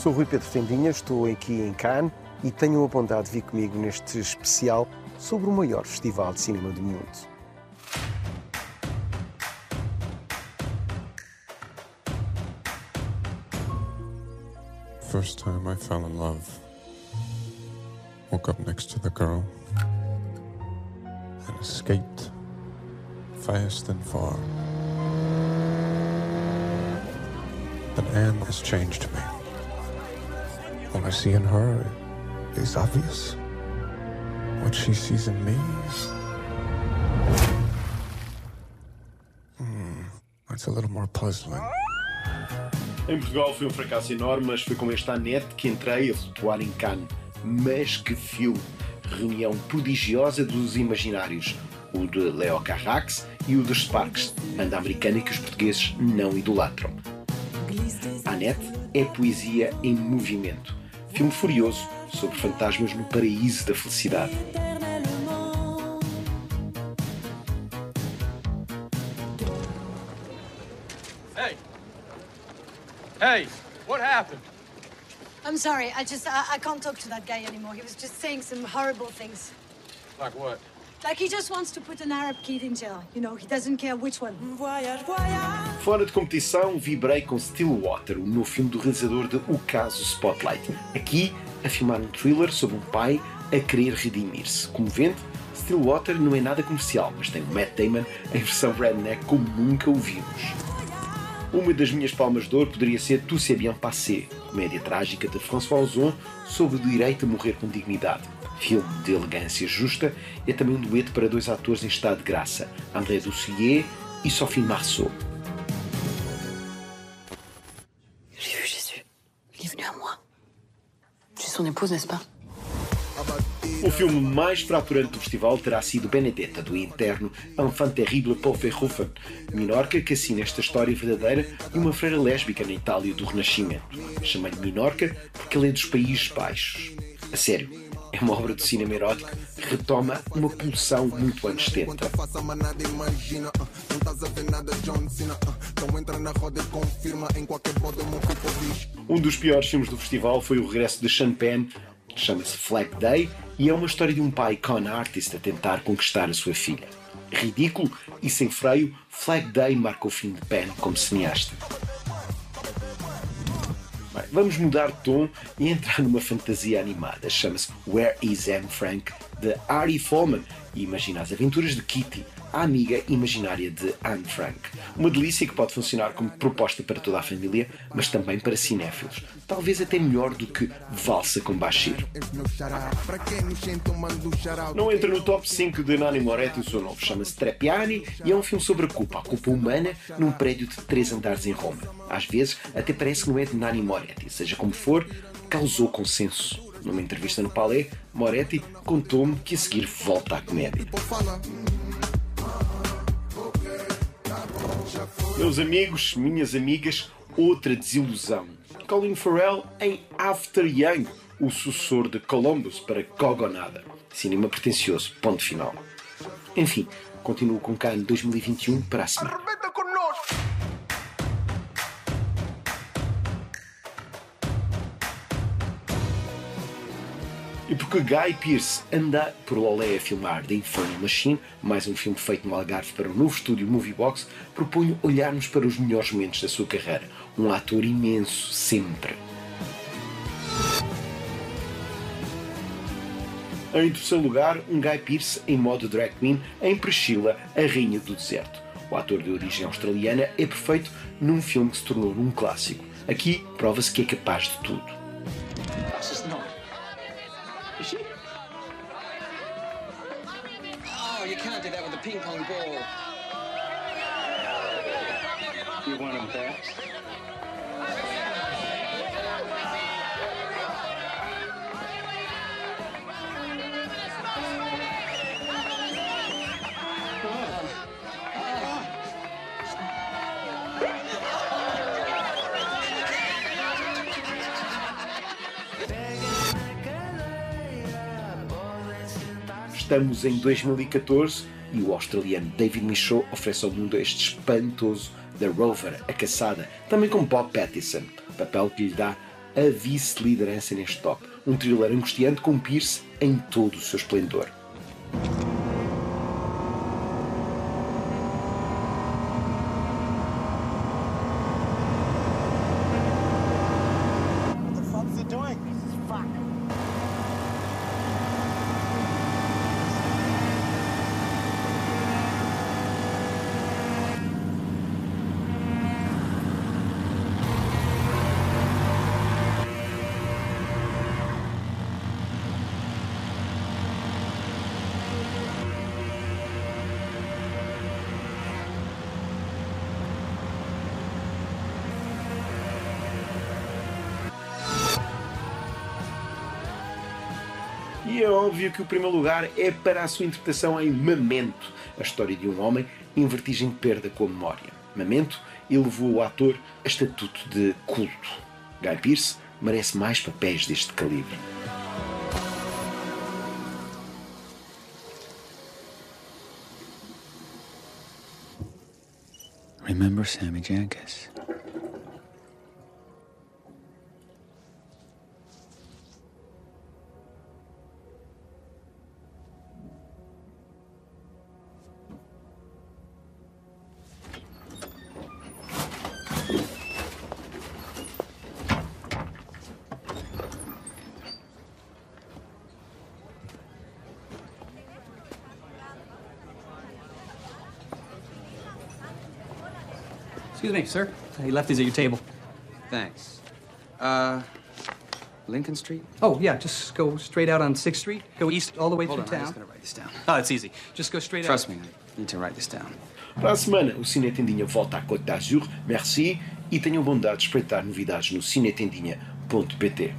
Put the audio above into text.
Sou Rui Pedro Tendinha, estou aqui em Cannes e tenho a bondade de vir comigo neste especial sobre o maior festival de cinema do mundo. First time I fell in love. Woke up next to the girl and escaped fast and far. But Anne has changed me. What I see in her is obvious. What she sees in me. Hmm, that's a little more puzzling. Em Portugal foi um fracasso enorme, mas foi com esta net que entrei a flutuar em Cannes. Mas que filme! Reunião prodigiosa dos imaginários. O de Leo Carrax e o dos Sparks, banda americana que os portugueses não idolatram. Annette é poesia em movimento. Filme furioso sobre fantasmas no paraíso da felicidade. Hey! Hey! What happened? I'm sorry. I just I, I can't talk to that guy anymore. He was just saying some horrible things. Like what? Like he just wants to put an Arab kid in jail. You know, he doesn't care which one. Fora de competição, vibrei com Stillwater, o novo filme do realizador de O Caso Spotlight. Aqui, a filmar um thriller sobre um pai a querer redimir-se. Comovente, Stillwater não é nada comercial, mas tem Matt Damon em versão redneck como nunca o vimos. Uma das minhas palmas de ouro poderia ser Tout c'est bien passé, comédia trágica de François Ozon sobre o direito a morrer com dignidade. Filme de elegância justa, é também um dueto para dois atores em estado de graça, André Doucier e Sophie Marceau. Son épouse, n'est-ce pas O filme mais fraturante do festival terá sido Benedetta, do interno Enfant Terrible Paul Verhoeven, Minorca que assina esta história verdadeira de uma freira lésbica na Itália do Renascimento. Chamei-lhe Minorca porque ele é dos Países Baixos. A sério, é uma obra de cinema erótico que retoma uma pulsão muito anos 70. Então entra na roda e confirma. Em qualquer diz. Um dos piores filmes do festival foi o regresso de Sean Penn, que chama-se Flag Day, e é uma história de um pai con artist a tentar conquistar a sua filha. Ridículo e sem freio, Flag Day marca o fim de Penn como cineasta. Bem, vamos mudar de tom e entrar numa fantasia animada. Chama-se Where is Anne Frank, de Ari Folman, e imagina as aventuras de Kitty, a amiga imaginária de Anne Frank. Uma delícia que pode funcionar como proposta para toda a família, mas também para cinéfilos. Talvez até melhor do que Valsa com Bashir. Não entra no top 5 de Nani Moretti o seu novo. Chama-se Trepiani e é um filme sobre a culpa, a culpa humana num prédio de três andares em Roma. Às vezes até parece que não é de Nani Moretti. Seja como for, causou consenso. Numa entrevista no Palais, Moretti contou-me que a seguir volta à comédia. Meus amigos, minhas amigas, outra desilusão. Colin Farrell em After Young, o sucessor de Columbus para Gogonada. Cinema pretencioso, ponto final. Enfim, continuo com Cannes 2021 para a semana. Porque Guy Pearce anda por Lolé a filmar The Infernal Machine, mais um filme feito no Algarve para o novo estúdio Moviebox, proponho olharmos para os melhores momentos da sua carreira. Um ator imenso, sempre. Em terceiro lugar, um Guy Pearce em modo drag queen em Priscilla, a Rainha do Deserto. O ator de origem australiana é perfeito num filme que se tornou um clássico. Aqui prova-se que é capaz de tudo. Can't do that with a ping pong ball. You want him there? Estamos em 2014 e o australiano David Michaud oferece ao mundo este espantoso The Rover, a caçada, também com Bob Pattinson, papel que lhe dá a vice-liderança neste top. Um thriller angustiante com Pierce em todo o seu esplendor. E é óbvio que o primeiro lugar é para a sua interpretação em Memento, a história de um homem em vertigem de perda com a memória. Memento elevou o ator a estatuto de culto. Guy Pearce merece mais papéis deste calibre. Remember Sammy Jankis? Excuse me, sir. He left these at your table. Thanks. Uh, Lincoln Street? Oh, yeah, just go straight out on 6th Street. Go east all the way Hold through on, I'm town. just gonna write this down. Oh, it's easy. Just go straight Trust out. me, I need to write this down. Para a semana, o Cine Tendinha volta à Côte d'Azur. Merci e tenham bondade de espreitar novidades no cinetendinha.pt.